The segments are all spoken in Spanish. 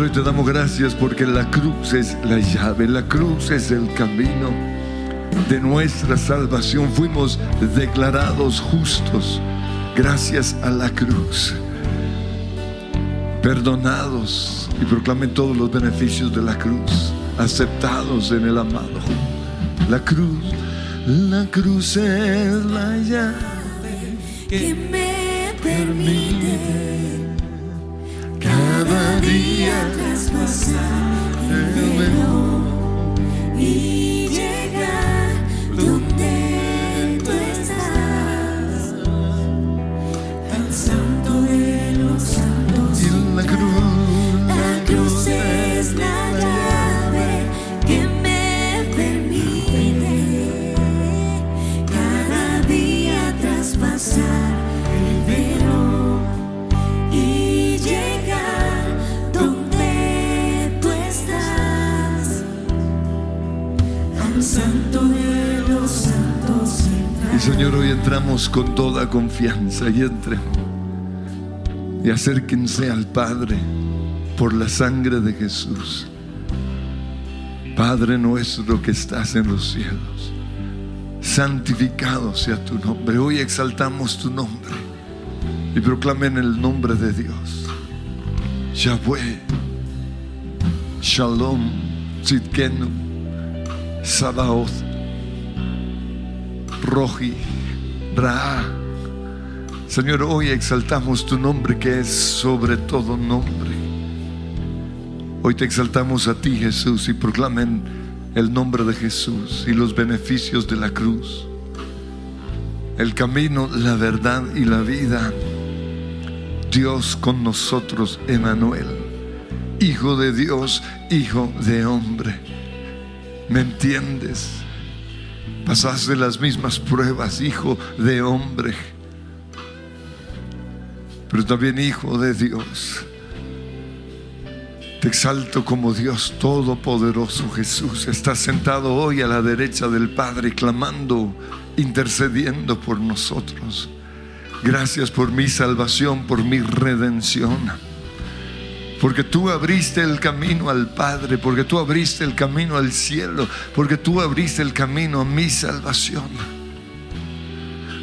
Hoy te damos gracias porque la cruz es la llave, la cruz es el camino de nuestra salvación. Fuimos declarados justos gracias a la cruz, perdonados y proclamen todos los beneficios de la cruz, aceptados en el amado. La cruz, la cruz es la llave que me permite see. Con toda confianza y entre y acérquense al Padre por la sangre de Jesús. Padre nuestro que estás en los cielos, santificado sea tu nombre. Hoy exaltamos tu nombre y proclamen el nombre de Dios. Yahweh, Shalom, Tzidkenu, Sabaoth, Roji, Ra. Señor, hoy exaltamos tu nombre que es sobre todo nombre. Hoy te exaltamos a ti, Jesús, y proclamen el nombre de Jesús y los beneficios de la cruz. El camino, la verdad y la vida. Dios con nosotros, Emanuel. Hijo de Dios, hijo de hombre. ¿Me entiendes? Pasaste las mismas pruebas, hijo de hombre, pero también hijo de Dios. Te exalto como Dios Todopoderoso Jesús. Estás sentado hoy a la derecha del Padre, clamando, intercediendo por nosotros. Gracias por mi salvación, por mi redención. Porque tú abriste el camino al Padre, porque tú abriste el camino al cielo, porque tú abriste el camino a mi salvación.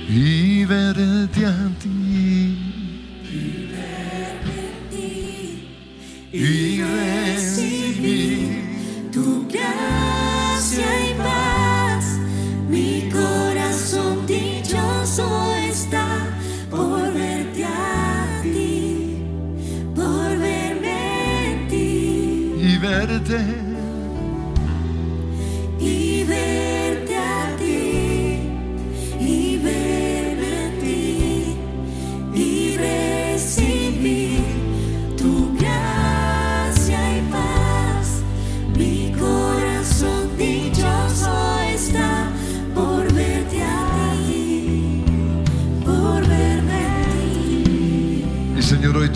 Y verte a ti. Y tu gracia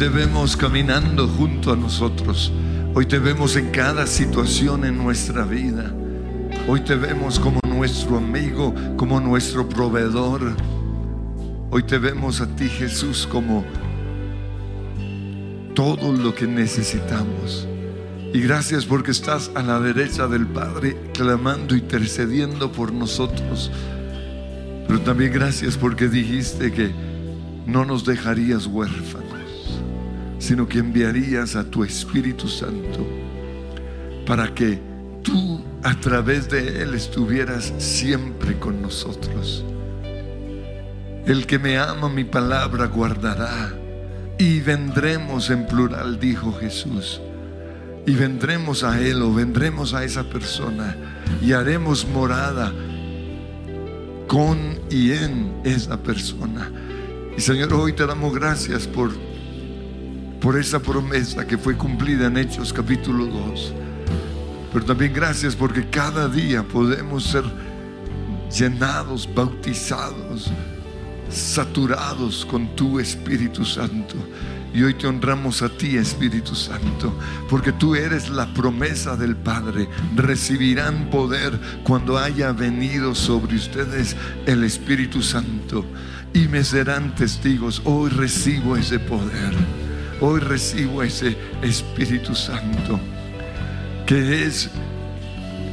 te vemos caminando junto a nosotros. Hoy te vemos en cada situación en nuestra vida. Hoy te vemos como nuestro amigo, como nuestro proveedor. Hoy te vemos a ti, Jesús, como todo lo que necesitamos. Y gracias porque estás a la derecha del Padre, clamando, intercediendo por nosotros. Pero también gracias porque dijiste que no nos dejarías huérfanos, sino que enviarías a tu Espíritu Santo para que tú a través de Él estuvieras siempre con nosotros. El que me ama mi palabra guardará y vendremos en plural, dijo Jesús. Y vendremos a Él o vendremos a esa persona y haremos morada con y en esa persona. Y Señor, hoy te damos gracias por, por esa promesa que fue cumplida en Hechos capítulo 2. Pero también gracias porque cada día podemos ser llenados, bautizados, saturados con tu Espíritu Santo. Y hoy te honramos a ti, Espíritu Santo, porque tú eres la promesa del Padre. Recibirán poder cuando haya venido sobre ustedes el Espíritu Santo y me serán testigos. Hoy recibo ese poder. Hoy recibo ese Espíritu Santo, que es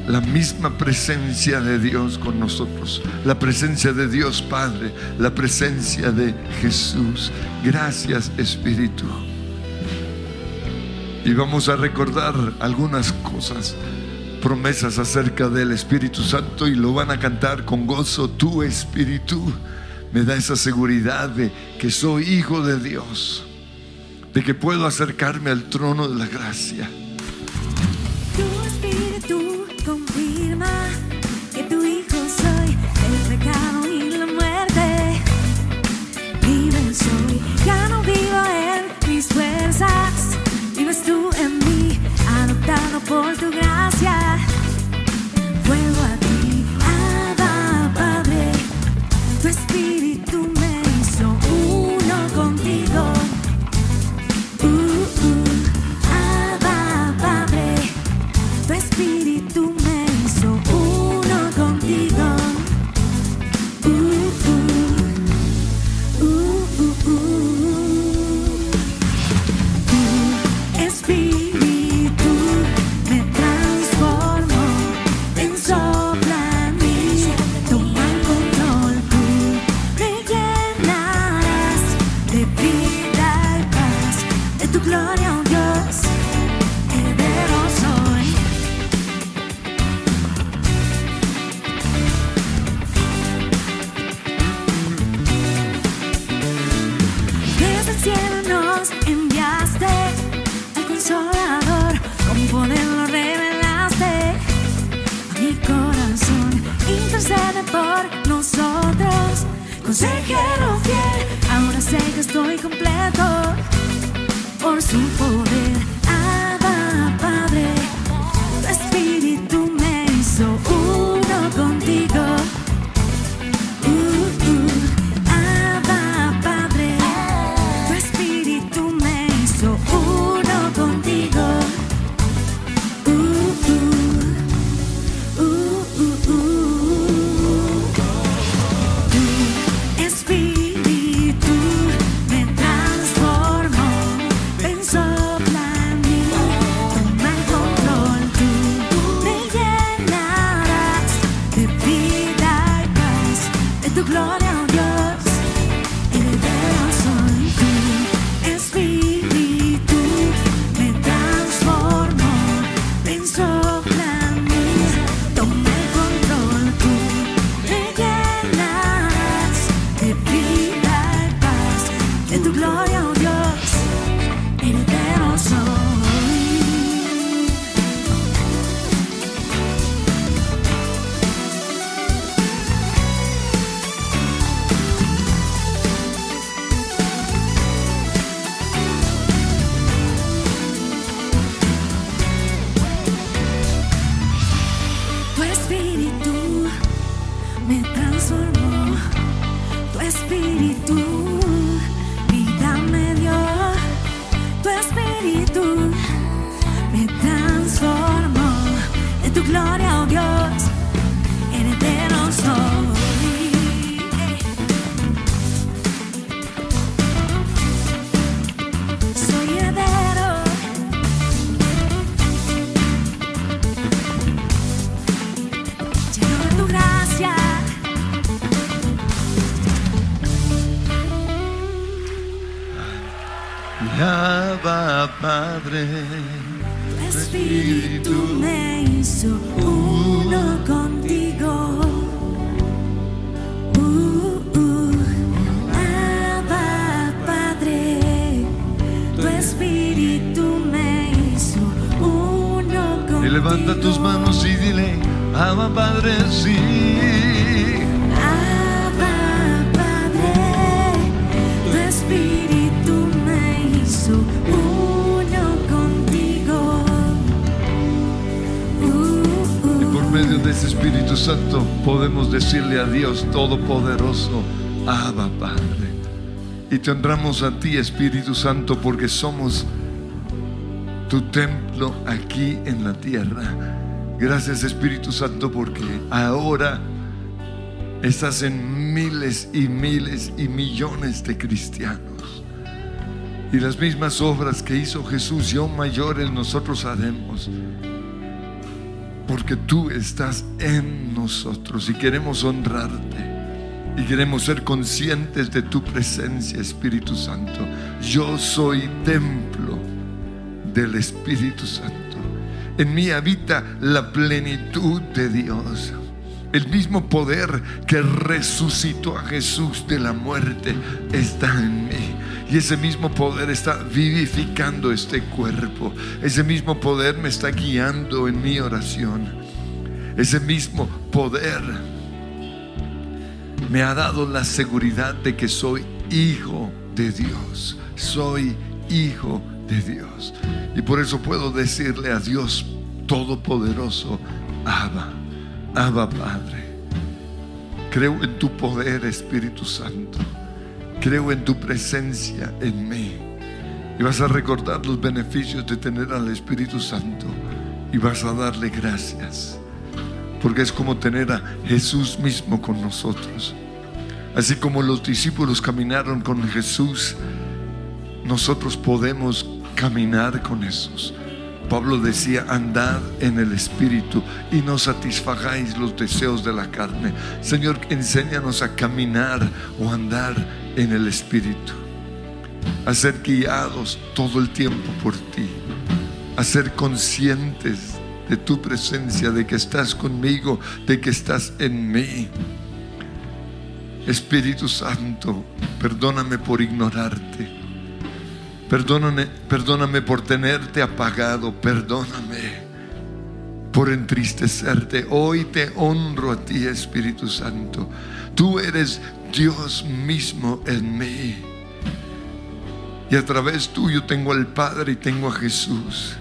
la misma presencia de Dios con nosotros, la presencia de Dios Padre, la presencia de Jesús. Gracias Espíritu. Y vamos a recordar algunas cosas, promesas acerca del Espíritu Santo y lo van a cantar con gozo. Tu Espíritu me da esa seguridad de que soy hijo de Dios, de que puedo acercarme al trono de la gracia. Tu espíritu confirma que tu hijo soy, el pecado y la muerte. Libre soy, ya no vivo en mis fuerzas, vives tú en mí, adoptado por tu gracia. Consejero fiel, ahora sé que estoy completo por su poder. Y te honramos a ti, Espíritu Santo, porque somos tu templo aquí en la tierra. Gracias, Espíritu Santo, porque ahora estás en miles y miles y millones de cristianos. Y las mismas obras que hizo Jesús, yo mayores nosotros haremos porque tú estás en nosotros y queremos honrarte y queremos ser conscientes de tu presencia, Espíritu Santo. Yo soy templo del Espíritu Santo. En mí habita la plenitud de Dios. El mismo poder que resucitó a Jesús de la muerte está en mí. Y ese mismo poder está vivificando este cuerpo. Ese mismo poder me está guiando en mi oración. Ese mismo poder me ha dado la seguridad de que soy hijo de Dios. Soy hijo de Dios. Y por eso puedo decirle a Dios Todopoderoso, Abba, Abba Padre. Creo en tu poder, Espíritu Santo. Creo en tu presencia en mí. Y vas a recordar los beneficios de tener al Espíritu Santo. Y vas a darle gracias. Porque es como tener a Jesús mismo con nosotros. Así como los discípulos caminaron con Jesús, nosotros podemos caminar con Jesús. Pablo decía, andad en el Espíritu y no satisfagáis los deseos de la carne. Señor, enséñanos a caminar o andar en el Espíritu. A ser guiados todo el tiempo por ti. A ser conscientes de tu presencia, de que estás conmigo, de que estás en mí. Espíritu Santo, perdóname por ignorarte. Perdóname, perdóname por tenerte apagado. Perdóname por entristecerte. Hoy te honro a ti, Espíritu Santo. Tú eres Dios mismo en mí. Y a través tuyo tengo al Padre y tengo a Jesús.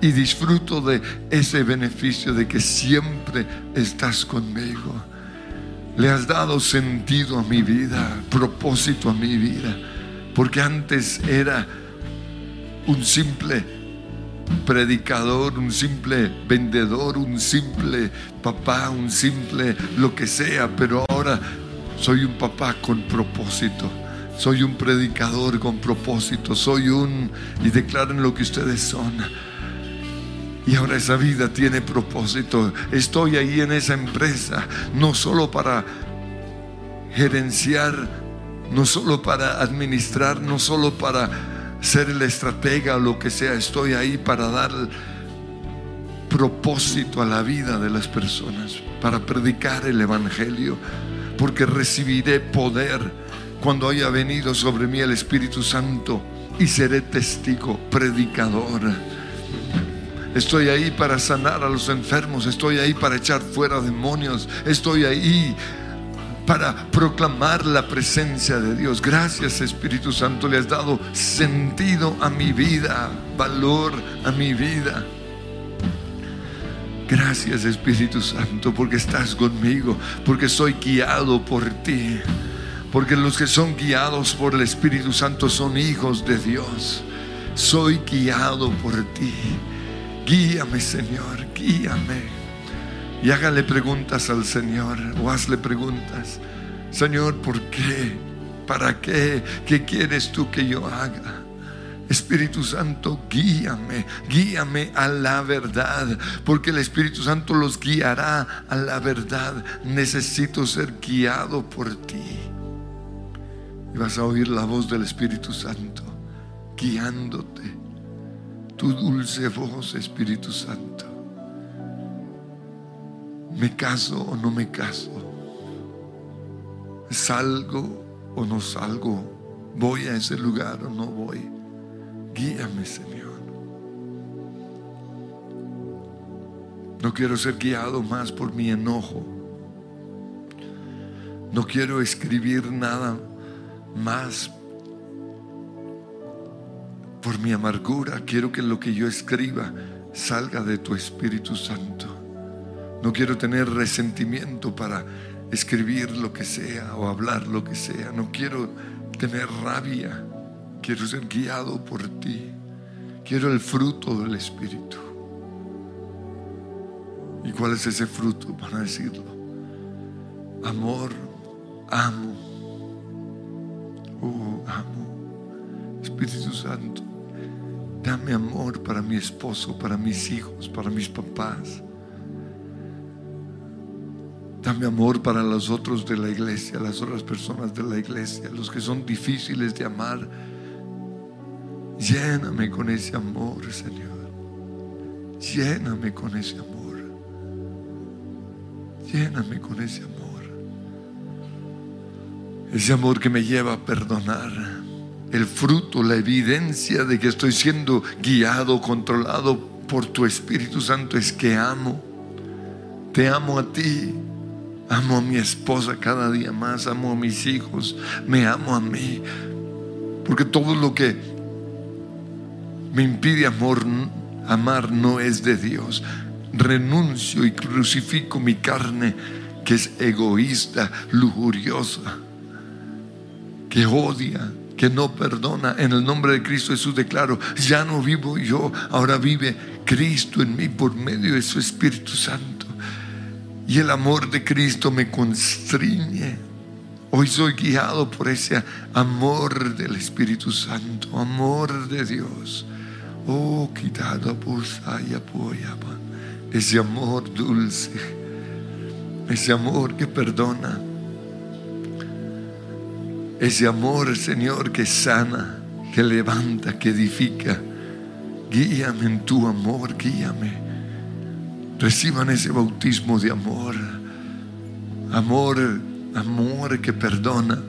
Y disfruto de ese beneficio de que siempre estás conmigo. Le has dado sentido a mi vida, propósito a mi vida. Porque antes era un simple predicador, un simple vendedor, un simple papá, un simple lo que sea, pero ahora soy un papá con propósito. Soy un predicador con propósito. Soy un... Y declaren lo que ustedes son. Y ahora esa vida tiene propósito. Estoy ahí en esa empresa, no solo para gerenciar, no solo para administrar, no solo para ser el estratega o lo que sea. Estoy ahí para dar propósito a la vida de las personas, para predicar el Evangelio, porque recibiré poder cuando haya venido sobre mí el Espíritu Santo y seré testigo, predicador. Estoy ahí para sanar a los enfermos, estoy ahí para echar fuera demonios, estoy ahí para proclamar la presencia de Dios. Gracias Espíritu Santo, le has dado sentido a mi vida, valor a mi vida. Gracias Espíritu Santo porque estás conmigo, porque soy guiado por ti, porque los que son guiados por el Espíritu Santo son hijos de Dios. Soy guiado por ti. Guíame Señor, guíame y hágale preguntas al Señor o hazle preguntas. Señor, ¿por qué? ¿Para qué? ¿Qué quieres tú que yo haga? Espíritu Santo, guíame, guíame a la verdad, porque el Espíritu Santo los guiará a la verdad. Necesito ser guiado por ti. Y vas a oír la voz del Espíritu Santo, guiándote. Tu dulce voz, Espíritu Santo. ¿Me caso o no me caso? ¿Salgo o no salgo? ¿Voy a ese lugar o no voy? Guíame, Señor. No quiero ser guiado más por mi enojo. No quiero escribir nada más por mi amargura. Quiero que lo que yo escriba salga de tu Espíritu Santo. No quiero tener resentimiento para escribir lo que sea o hablar lo que sea. No quiero tener rabia. Quiero ser guiado por ti. Quiero el fruto del Espíritu. ¿Y cuál es ese fruto? Para decirlo. Amor, amo. Oh, amo. Espíritu Santo, dame amor para mi esposo, para mis hijos, para mis papás Dame amor para los otros de la iglesia, las otras personas de la iglesia, los que son difíciles de amar. Lléname con ese amor, Señor. Lléname con ese amor. Lléname con ese amor. Ese amor que me lleva a perdonar. El fruto, la evidencia de que estoy siendo guiado, controlado por tu Espíritu Santo es que amo. Te amo a ti. Amo a mi esposa cada día más, amo a mis hijos, me amo a mí. Porque todo lo que me impide amor, amar no es de Dios. Renuncio y crucifico mi carne que es egoísta, lujuriosa, que odia, que no perdona. En el nombre de Cristo Jesús declaro, ya no vivo yo, ahora vive Cristo en mí por medio de su Espíritu Santo. Y el amor de Cristo me constriñe. Hoy soy guiado por ese amor del Espíritu Santo, amor de Dios. Oh, quitado y apoyaba. Ese amor dulce, ese amor que perdona, ese amor, Señor, que sana, que levanta, que edifica. Guíame en tu amor, guíame. Reciban ese bautismo de amor. Amor, amor que perdona.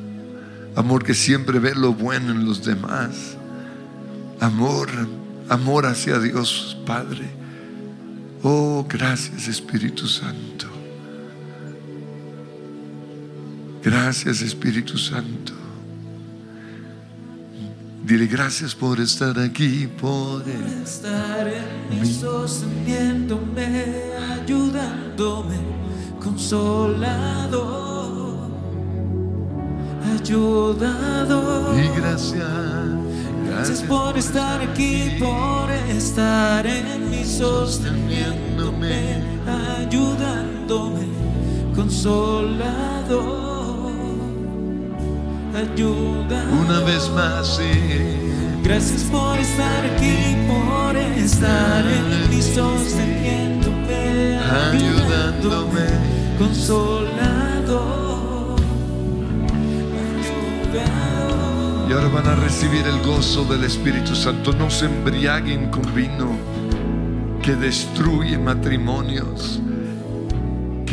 Amor que siempre ve lo bueno en los demás. Amor, amor hacia Dios Padre. Oh, gracias Espíritu Santo. Gracias Espíritu Santo. Dile gracias por estar aquí, por estar en mí, sosteniéndome, ayudándome, consolado, ayudado. Y gracias, Gracias por estar aquí, por estar en mí, sosteniéndome, ayudándome, consolado, ayudando. Una vez más, sí. Gracias por estar aquí, por estar en mí, sosteniéndome, ayudándome, consolado, ayudado. Y ahora van a recibir el gozo del Espíritu Santo. No se embriaguen con vino que destruye matrimonios,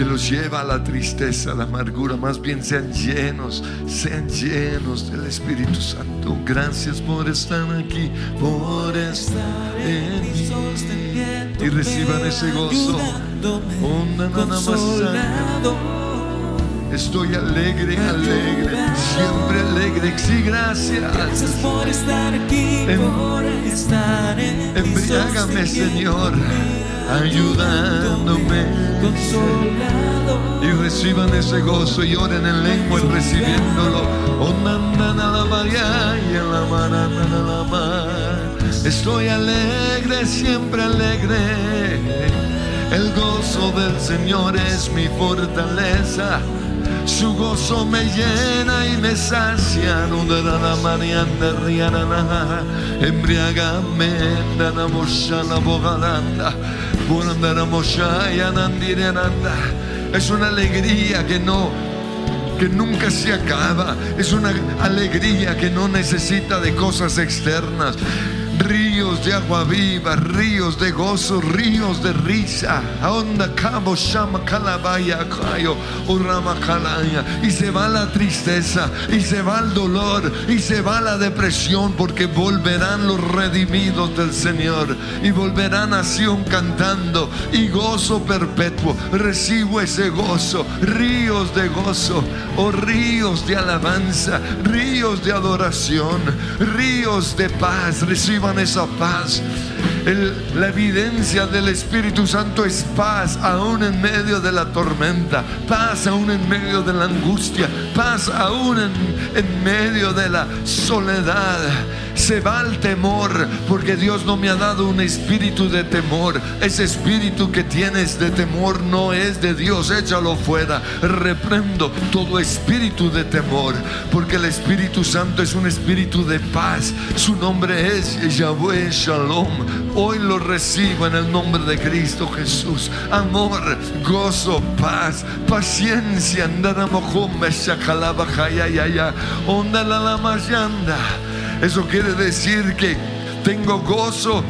que los lleva a la tristeza, a la amargura. Más bien sean llenos, sean llenos del Espíritu Santo. Gracias por estar aquí, por estar en mí. Y reciban ese gozo. Estoy alegre, alegre, siempre alegre. Sí, gracias. Gracias por estar aquí, Em- por estar en mí, Embriágame, Señor, ayudándome. Consolado. Y reciban ese gozo y oren en lengua recibiéndolo. Onandana la María y en la manana la mar. Estoy alegre, siempre alegre. El gozo del Señor es mi fortaleza. Su gozo me llena y me sacia. Rianana. Embriágame, dana mosha la bogalanda. Burandana yanandirenanda. Es una alegría que no que nunca se acaba. Es una alegría que no necesita de cosas externas. Ríos de agua viva, ríos de gozo, ríos de risa. Y se va la tristeza, y se va el dolor, y se va la depresión, porque volverán los redimidos del Señor. Y volverán a Sion cantando, y gozo perpetuo. Recibo ese gozo, ríos de gozo, o ríos de alabanza, ríos de adoración, ríos de paz. Reciban esa paz. La evidencia del Espíritu Santo es paz aún en medio de la tormenta, paz aún en medio de la angustia, paz aún en, en medio de la soledad. Se va el temor porque Dios no me ha dado un espíritu de temor. Ese espíritu que tienes de temor no es de Dios, échalo fuera. Reprendo todo espíritu de temor porque el Espíritu Santo es un espíritu de paz. Su nombre es Yahweh Shalom. Hoy lo recibo en el nombre de Cristo Jesús. Amor, gozo, paz, paciencia. Shakalabajayayaya. Ondalalamayanda. Eso quiere decir que tengo gozo.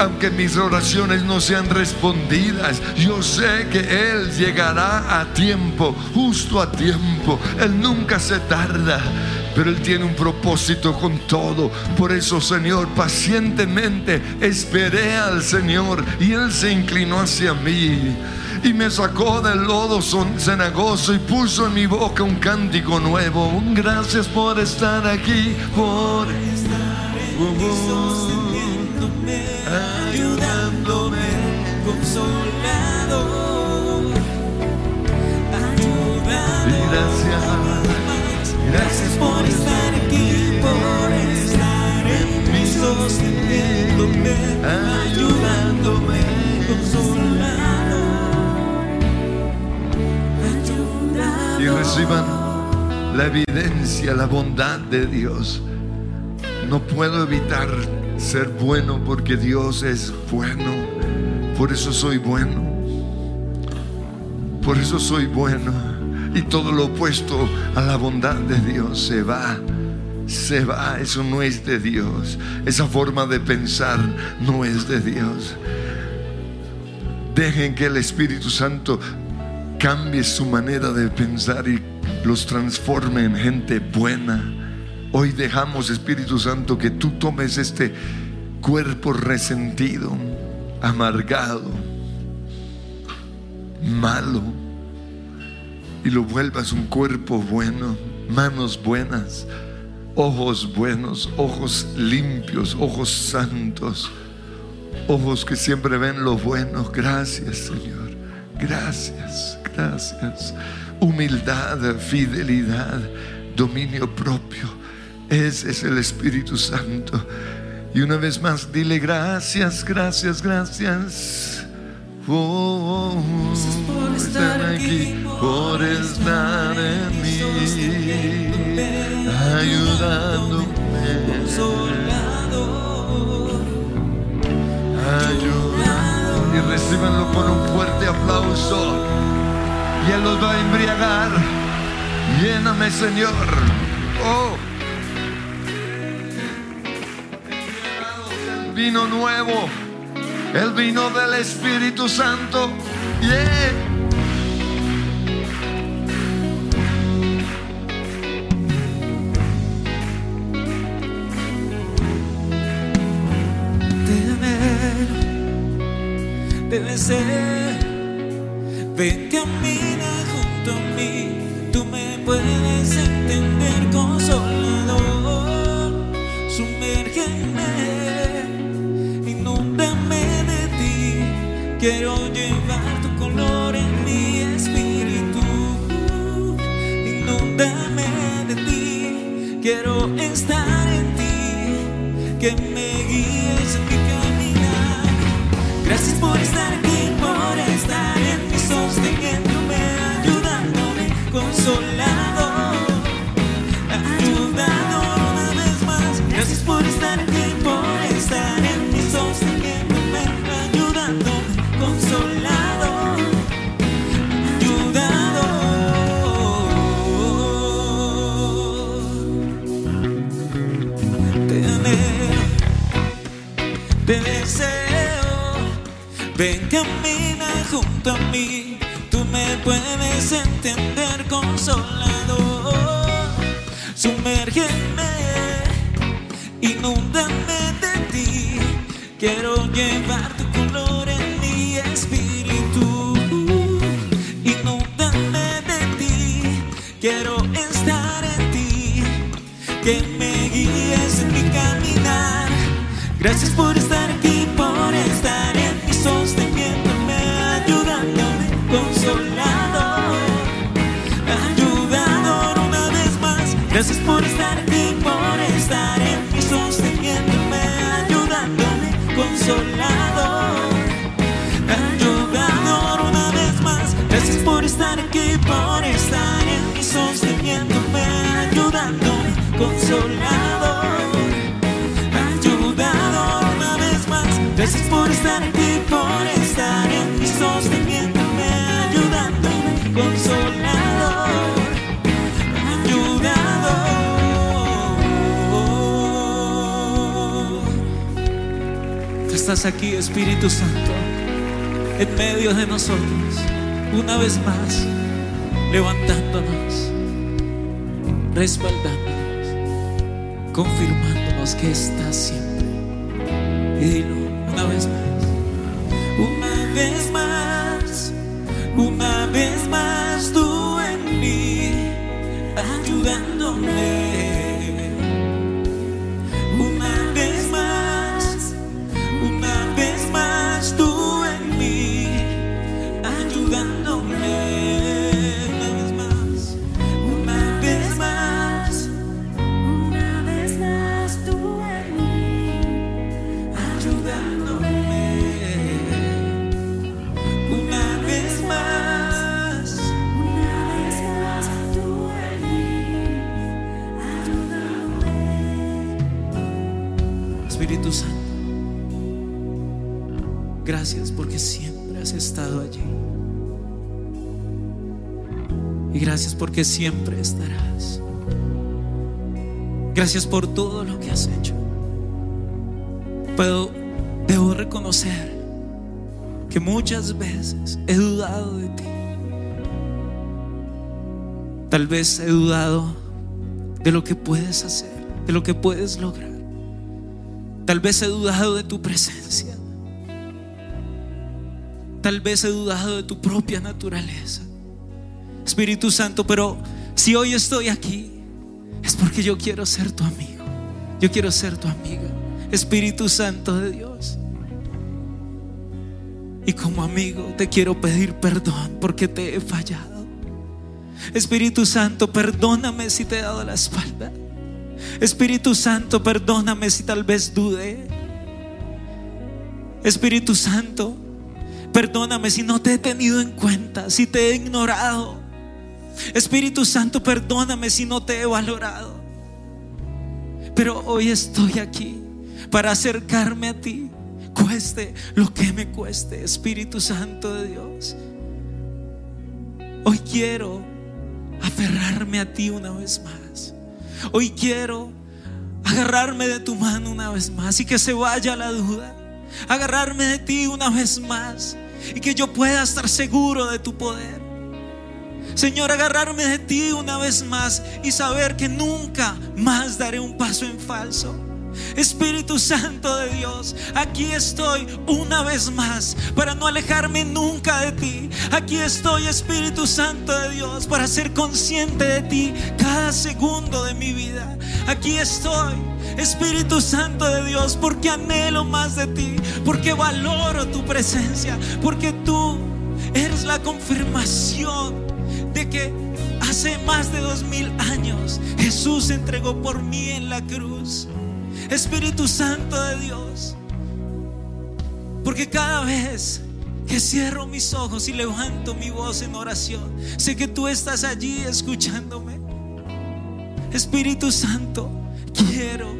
Aunque mis oraciones no sean respondidas, yo sé que Él llegará a tiempo, justo a tiempo. Él nunca se tarda, pero Él tiene un propósito con todo. Por eso, Señor, pacientemente esperé al Señor y Él se inclinó hacia mí y me sacó del lodo cenagoso y puso en mi boca un cántico nuevo. Un gracias por estar aquí, por sosteniéndome, ayudándome, consolado, ayudando. gracias. Gracias por estar aquí, por estar en mí, sosteniéndome, ayudándome, consolado, ayudando. y reciban la evidencia, la bondad de Dios. No puedo evitar ser bueno porque Dios es bueno. Por eso soy bueno. Por eso soy bueno. Y todo lo opuesto a la bondad de Dios se va. Se va. Eso no es de Dios. Esa forma de pensar no es de Dios. Dejen que el Espíritu Santo cambie su manera de pensar y los transforme en gente buena. Hoy dejamos, Espíritu Santo, que tú tomes este cuerpo resentido, amargado, malo y lo vuelvas un cuerpo bueno, manos buenas, ojos buenos, ojos limpios, ojos santos, ojos que siempre ven lo bueno. Gracias Señor, gracias, gracias. Humildad, fidelidad, dominio propio. Ese es el Espíritu Santo. Y una vez más, dile gracias, gracias, gracias. Oh, por estar aquí, por estar en mí, ayudándome, ayudándome. Y recíbanlo con un fuerte aplauso. Y Él los va a embriagar. Lléname, Señor. Oh. El vino nuevo. El vino del Espíritu Santo. Yeah. Ven, camina junto a mí, tú me puedes entender, consolador. Sumérgeme, inúndame de ti. Quiero Ven, camina junto a mí, tú me puedes entender, consolador. Sumérgeme, inúndame de ti. Quiero llevar tu color en mi espíritu. Inúndame de ti, quiero estar en ti que me guíes en mi caminar. Gracias por estar aquí, por estar Gracias por estar aquí, por estar en mí, sosteniéndome, ayudándome, consolado, ayudador una vez más. Gracias por estar aquí, por estar en mí, sosteniéndome, ayudándome, consolado, ayudador una vez más. Gracias por estar aquí, por estar en mí, sosteniéndome, estás aquí, Espíritu Santo, en medio de nosotros, una vez más, levantándonos, respaldándonos, confirmándonos que estás siempre. Y porque siempre estarás. Gracias por todo lo que has hecho. Pero debo reconocer que muchas veces he dudado de ti. Tal vez he dudado de lo que puedes hacer, de lo que puedes lograr. Tal vez he dudado de tu presencia. Tal vez he dudado de tu propia naturaleza. Espíritu Santo, pero si hoy estoy aquí, es porque yo quiero ser tu amigo. Yo quiero ser tu amiga. Espíritu Santo de Dios. Y como amigo te quiero pedir perdón porque te he fallado. Espíritu Santo, perdóname si te he dado la espalda. Espíritu Santo, perdóname si tal vez dudé. Espíritu Santo, perdóname si no te he tenido en cuenta, si te he ignorado. Espíritu Santo, perdóname si no te he valorado. Pero hoy estoy aquí para acercarme a ti, cueste lo que me cueste, Espíritu Santo de Dios. Hoy quiero aferrarme a ti una vez más. Hoy quiero agarrarme de tu mano una vez más y que se vaya la duda. Agarrarme de ti una vez más y que yo pueda estar seguro de tu poder. Señor, agarrarme de ti una vez más y saber que nunca más daré un paso en falso. Espíritu Santo de Dios, aquí estoy una vez más para no alejarme nunca de ti. Aquí estoy, Espíritu Santo de Dios, para ser consciente de ti cada segundo de mi vida. Aquí estoy, Espíritu Santo de Dios, porque anhelo más de ti, porque valoro tu presencia, porque tú eres la confirmación de que hace más de dos mil años Jesús se entregó por mí en la cruz. Espíritu Santo de Dios. Porque cada vez que cierro mis ojos y levanto mi voz en oración, sé que tú estás allí escuchándome. Espíritu Santo, quiero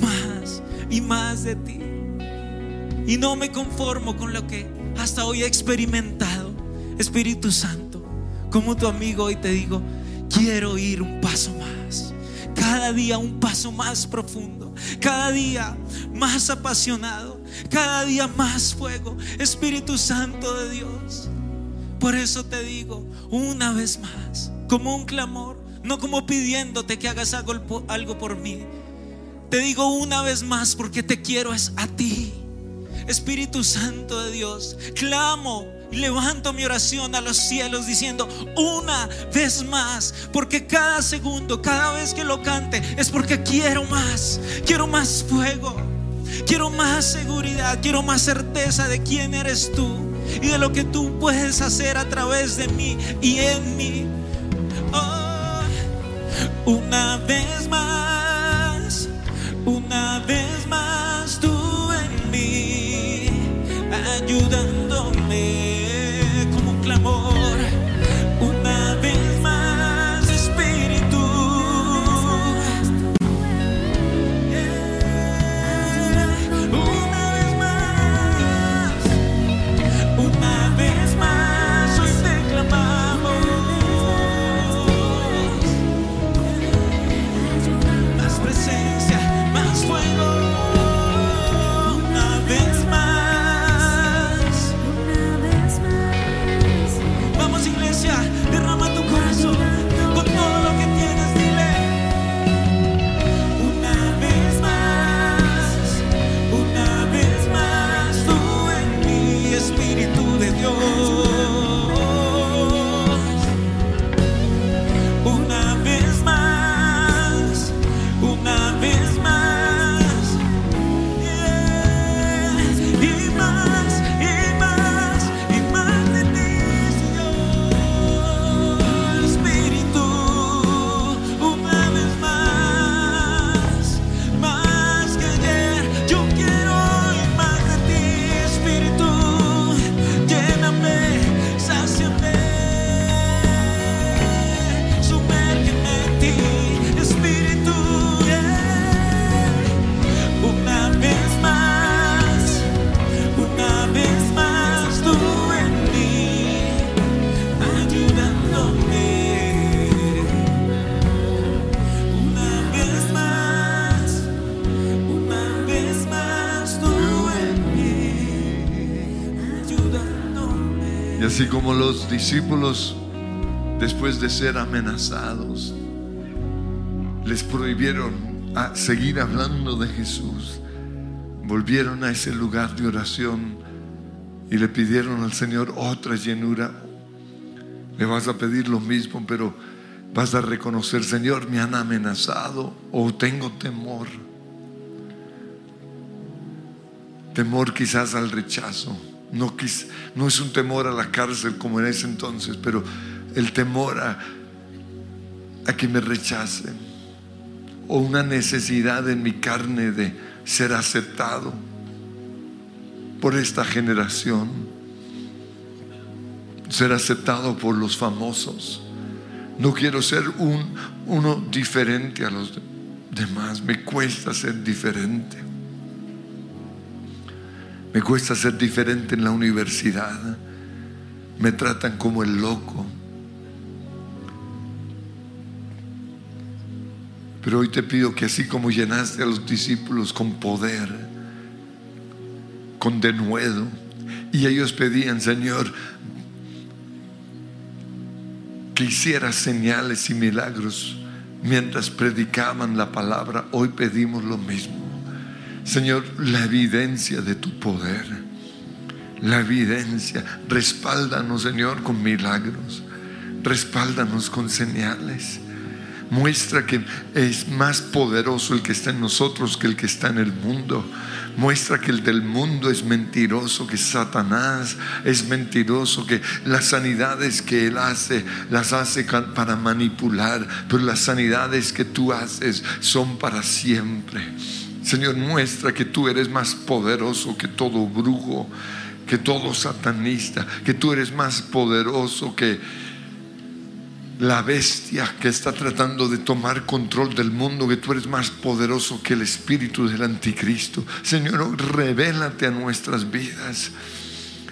más y más de ti. Y no me conformo con lo que hasta hoy he experimentado. Espíritu Santo, como tu amigo hoy te digo, quiero ir un paso más. Cada día un paso más profundo. Cada día más apasionado. Cada día más fuego. Espíritu Santo de Dios. Por eso te digo una vez más, como un clamor, no como pidiéndote que hagas algo, por mí. Te digo una vez más porque te quiero es a ti. Espíritu Santo de Dios, clamo levanto mi oración a los cielos diciendo una vez más, porque cada segundo, cada vez que lo cante, es porque quiero más, quiero más fuego, quiero más seguridad, quiero más certeza de quién eres tú y de lo que tú puedes hacer a través de mí y en mí. Oh, una vez más, una vez más tú en mí, ayudándome como los discípulos, después de ser amenazados, les prohibieron a seguir hablando de Jesús, volvieron a ese lugar de oración y le pidieron al Señor otra llenura, le vas a pedir lo mismo, pero vas a reconocer, Señor, me han amenazado o tengo temor. Temor quizás al rechazo. No, es un temor a la cárcel como en ese entonces, pero el temor a, que me rechacen. O una necesidad en mi carne de ser aceptado por esta generación. Ser aceptado por los famosos. No quiero ser un, uno diferente a los demás. Me cuesta ser diferente. Me cuesta ser diferente en la universidad. Me tratan como el loco. Pero hoy te pido que así como llenaste a los discípulos con poder, con denuedo, y ellos pedían, Señor, que hicieras señales y milagros mientras predicaban la palabra, hoy pedimos lo mismo. Señor, la evidencia de tu poder, la evidencia, respáldanos, Señor, con milagros, respáldanos con señales Muestra que es más poderoso el que está en nosotros que el que está en el mundo. Muestra que el del mundo es mentiroso, que Satanás es mentiroso, que las sanidades que él hace las hace para manipular, pero las sanidades que tú haces son para siempre. Señor, muestra que tú eres más poderoso que todo brujo, que todo satanista, que tú eres más poderoso que la bestia que está tratando de tomar control del mundo, que tú eres más poderoso que el espíritu del anticristo. Señor, revélate a nuestras vidas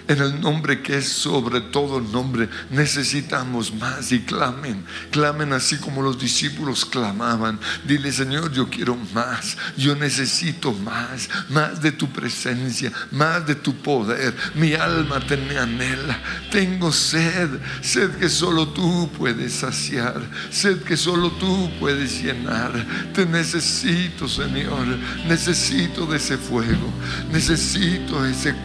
en el nombre que es sobre todo nombre. Necesitamos más y clamen, clamen así como los discípulos clamaban. Dile, Señor, yo quiero más, yo necesito más, más de tu presencia, más de tu poder. Mi alma te anhela, tengo sed, sed que solo tú puedes saciar, sed que solo tú puedes llenar. Te necesito, Señor, necesito de ese fuego, necesito ese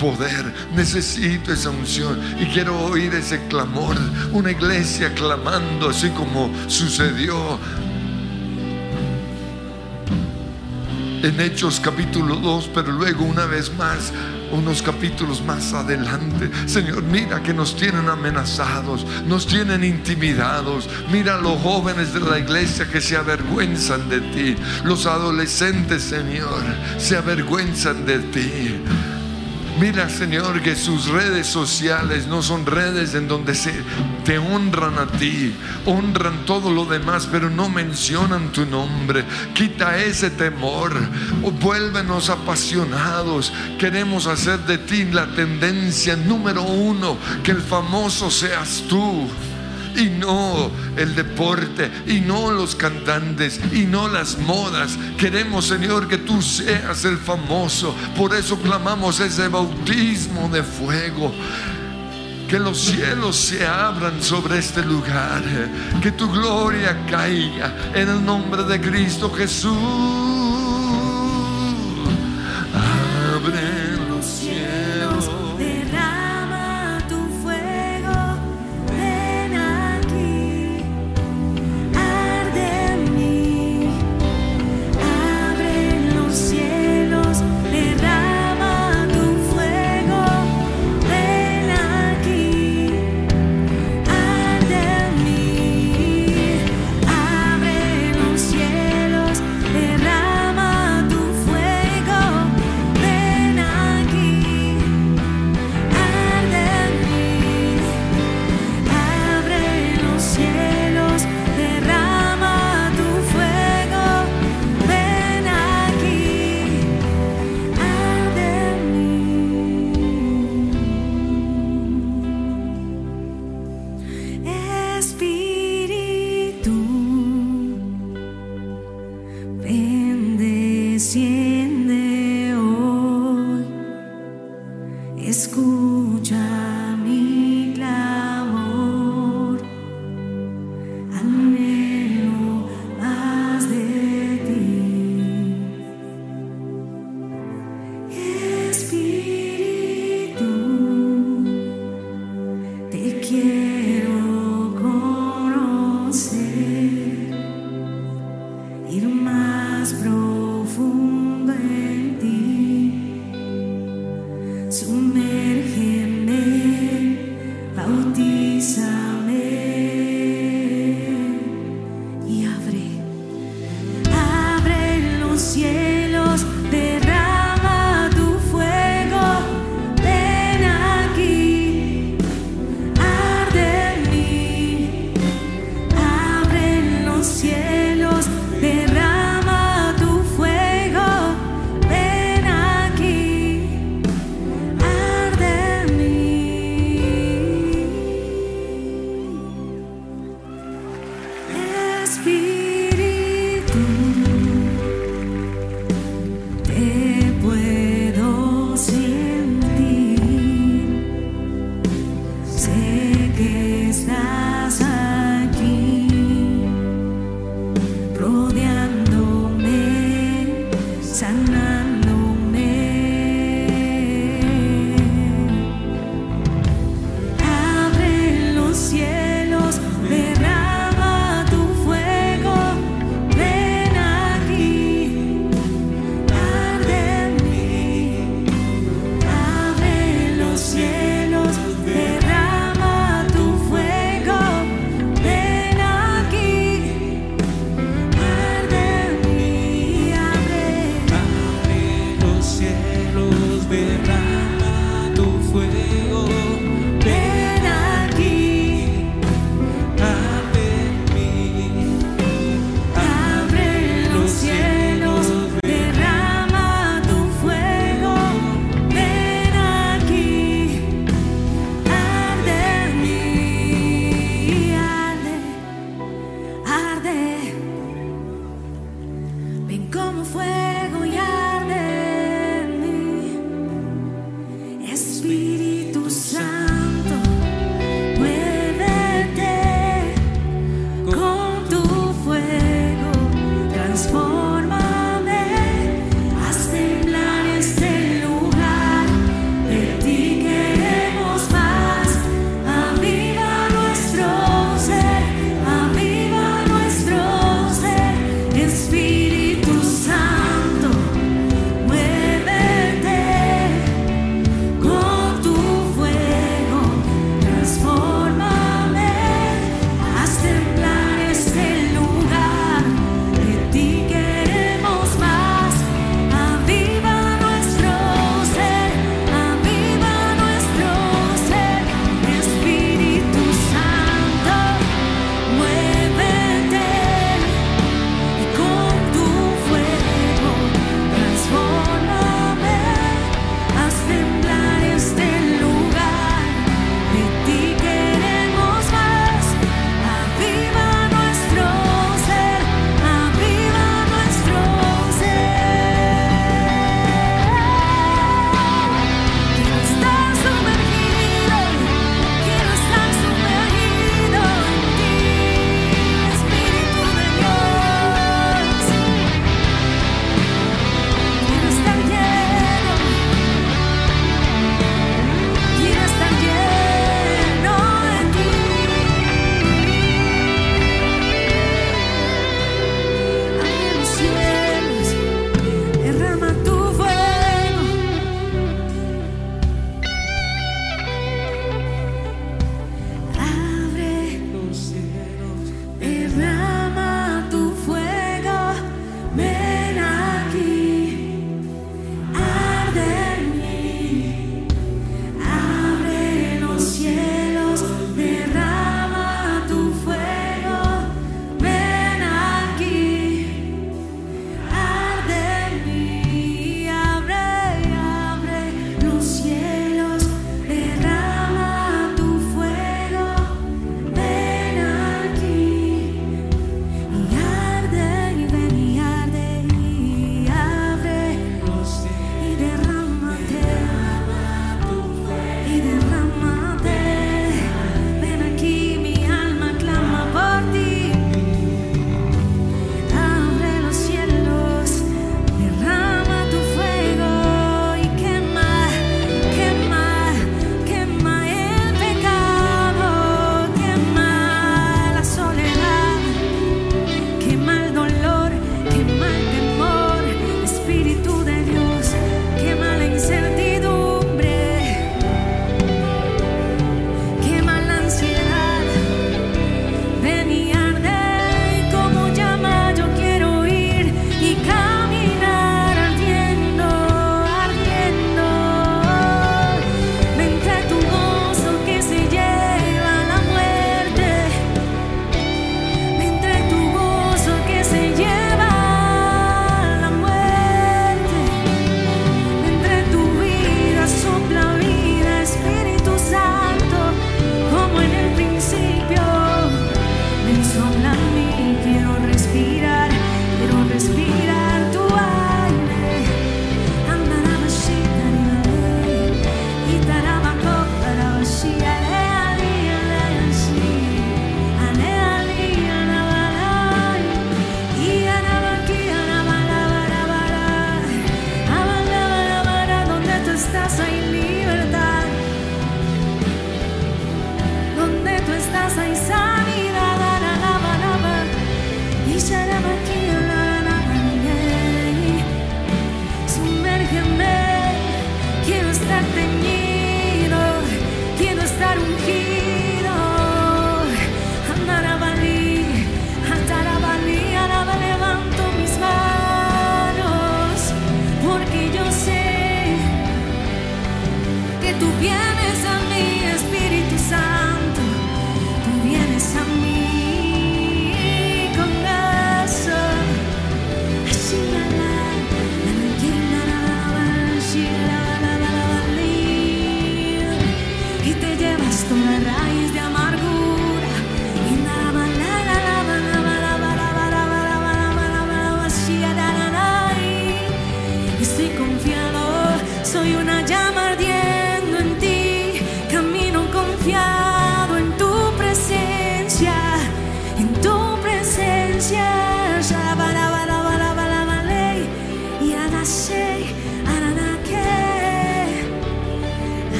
poder, necesito esa unción y quiero oír ese clamor, una iglesia clamando así como sucedió en Hechos capítulo 2, pero luego una vez más, unos capítulos más adelante, Señor, mira que nos tienen amenazados, nos tienen intimidados, mira los jóvenes de la iglesia que se avergüenzan de ti, los adolescentes, Señor, se avergüenzan de ti. Mira, Señor, que sus redes sociales no son redes en donde se te honran a ti, honran todo lo demás, pero no mencionan tu nombre. Quita ese temor, vuélvenos apasionados. Queremos hacer de ti la tendencia número uno, que el famoso seas tú y no el deporte y no los cantantes y no las modas. Queremos, Señor, que tú seas el famoso. Por eso clamamos ese bautismo de fuego. Que los cielos se abran sobre este lugar. Que tu gloria caiga en el nombre de Cristo Jesús. Espíritu.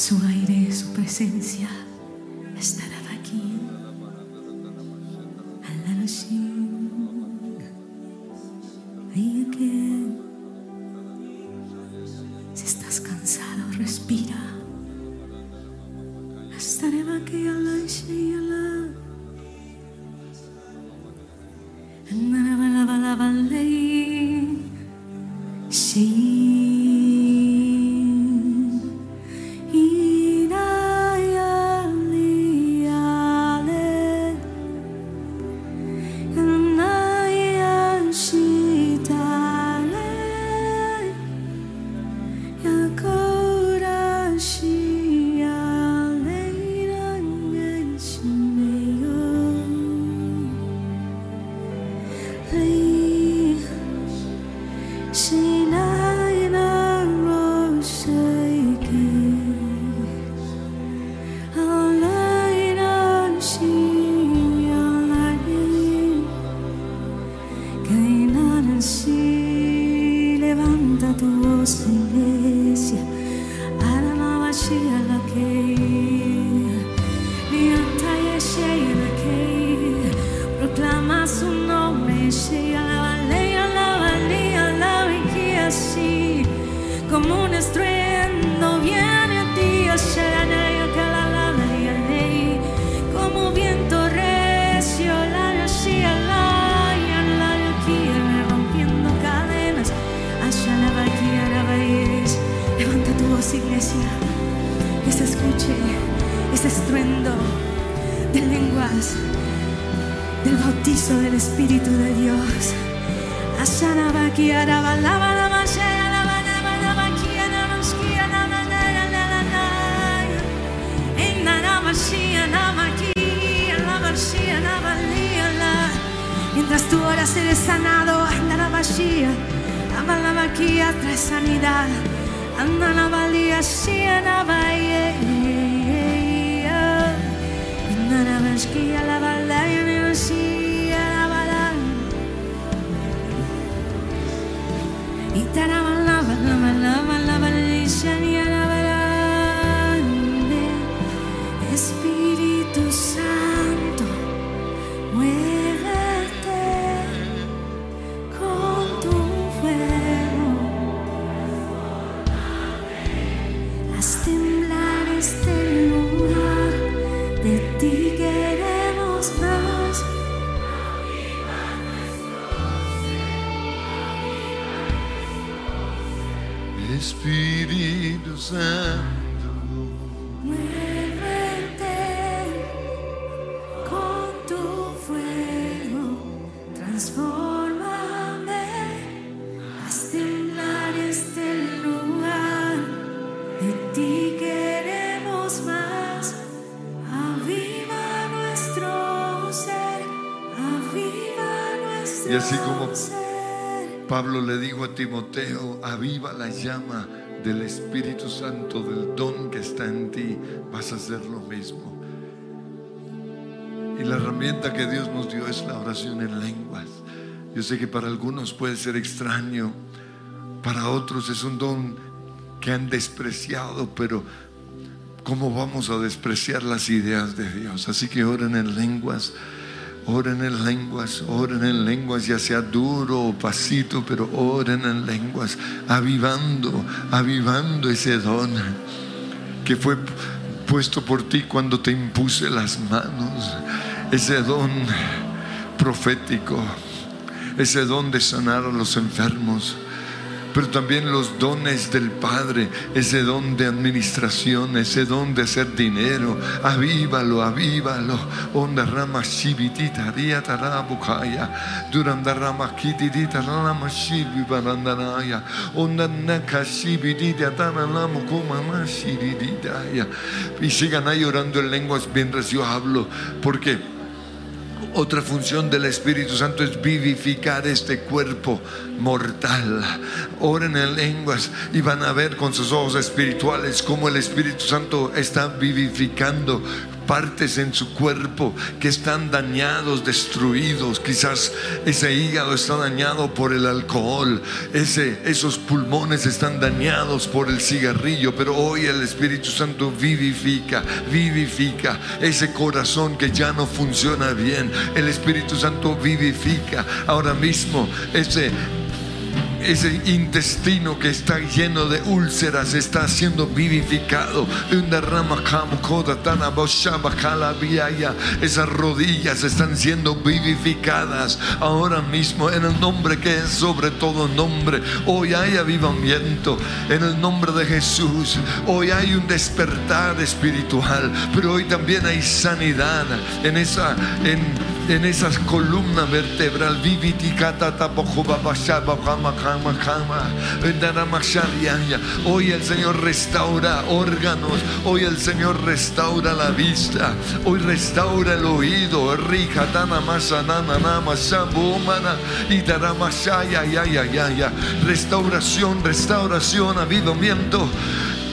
Su aire, su presencia Mientras tú oras eres sanado, anda la vacía, ama la vaquilla, trae sanidad, anda la valía, sí, anda valle, anda la vasquilla, la valaya, la vacía, la valaya, y te la balaba, la balaba, Pablo le dijo a Timoteo, aviva la llama del Espíritu Santo, del don que está en ti, vas a hacer lo mismo. Y la herramienta que Dios nos dio es la oración en lenguas. Yo sé que para algunos puede ser extraño, para otros es un don que han despreciado, pero ¿cómo vamos a despreciar las ideas de Dios? Así que oren en lenguas. Oren en lenguas, oren en lenguas, ya sea duro o pasito, pero oren en lenguas, avivando, avivando ese don que fue puesto por ti cuando te impuse las manos, ese don profético, ese don de sanar a los enfermos, pero también los dones del Padre, ese don de administración, ese don de hacer dinero, avívalo, avívalo. Onda rama shibitita ria tarabukaya, duranda rama kititita rama shibi barandanaya, onda naka taralamu kumama shibitaya. Y sigan ahí orando en lenguas mientras yo hablo, porque otra función del Espíritu Santo es vivificar este cuerpo mortal. Oren en lenguas y van a ver con sus ojos espirituales cómo el Espíritu Santo está vivificando partes en su cuerpo que están dañados, destruidos. Quizás ese hígado está dañado por el alcohol, ese, esos pulmones están dañados por el cigarrillo, pero hoy el Espíritu Santo vivifica, vivifica ese corazón que ya no funciona bien. El Espíritu Santo vivifica ahora mismo ese ese intestino que está lleno de úlceras está siendo vivificado. Esas rodillas están siendo vivificadas ahora mismo en el nombre que es sobre todo nombre. Hoy hay avivamiento en el nombre de Jesús. Hoy hay un despertar espiritual, pero hoy también hay sanidad en esa en, en esas columnas vertebral Hoy el Señor restaura órganos, hoy el Señor restaura la vista, hoy restaura el oído, rica y restauración, restauración, avivamiento.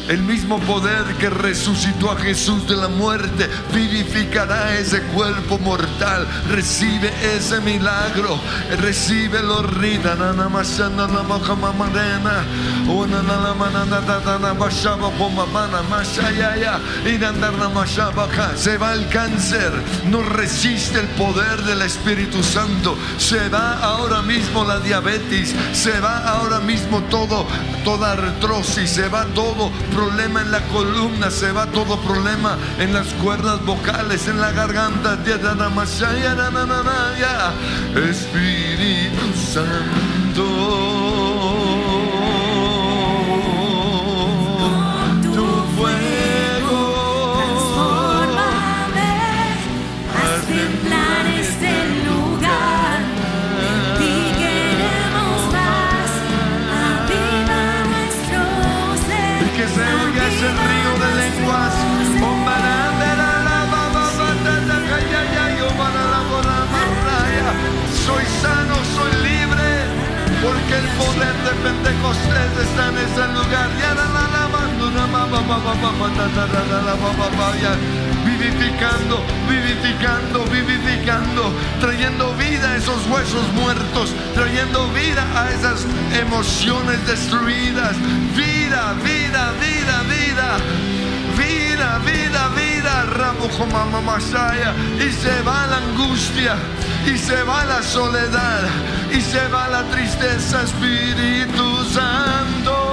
El mismo poder que resucitó a Jesús de la muerte vivificará ese cuerpo mortal. Recibe ese milagro. Recibe lo rita. nana masana la moja mamarena. Una nana manana tatana bashaba poma mana mashayaya. Y andar mashabaja. Se va el cáncer. No resiste el poder del Espíritu Santo. Se va ahora mismo la diabetes. Se va ahora mismo todo, toda artrosis. Se va todo problema en la columna, se va todo problema en las cuerdas vocales, en la garganta. Espíritu Santo. Ese río de lenguas. Soy sano, soy libre, porque el poder de Pentecostés está en ese lugar. Vivificando, vivificando, vivificando, trayendo vida a esos huesos muertos, trayendo vida a esas emociones destruidas. Vida, vida, vida, vida vida, vida, vida, Ramo Masaya, y se va la angustia, y se va la soledad, y se va la tristeza, Espíritu Santo.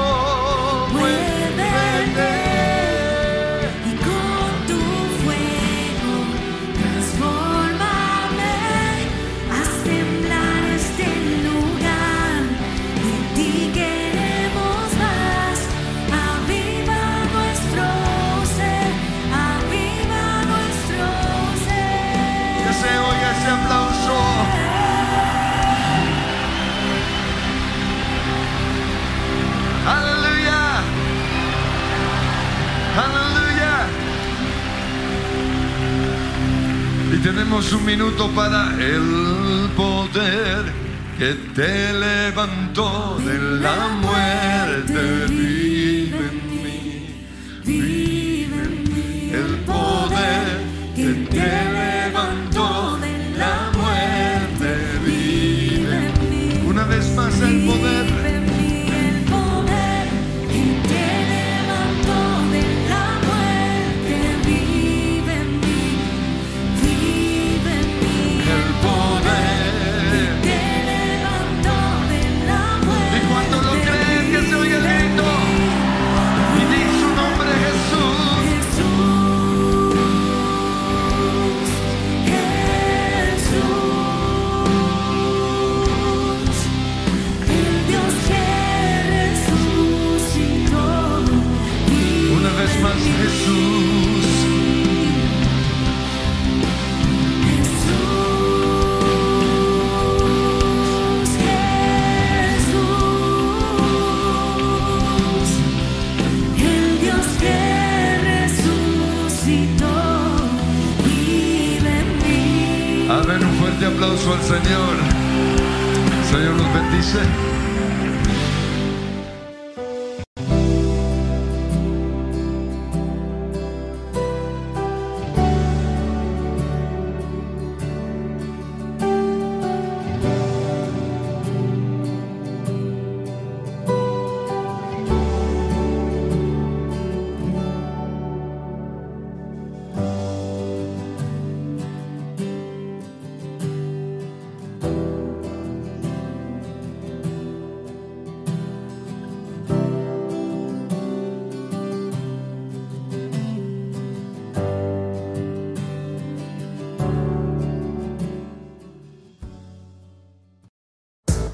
Para el poder que te levantó de la muerte.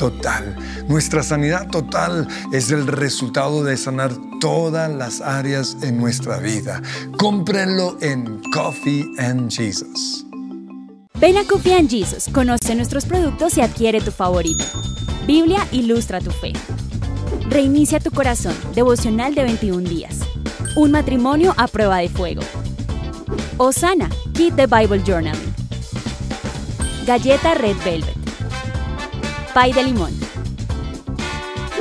Total. Nuestra sanidad total es el resultado de sanar todas las áreas en nuestra vida. Cómprenlo en Coffee and Jesus. Ven a Coffee and Jesus, conoce nuestros productos y adquiere tu favorito. Biblia ilustra tu fe. Reinicia tu corazón, devocional de 21 días. Un matrimonio a prueba de fuego. Osana, Kit de Bible Journaling. Galleta Red Velvet. Pie de limón.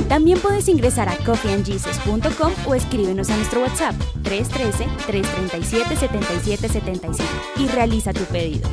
También puedes ingresar a coffeeandjesus.com o escríbenos a nuestro WhatsApp 313-337-7775 y realiza tu pedido.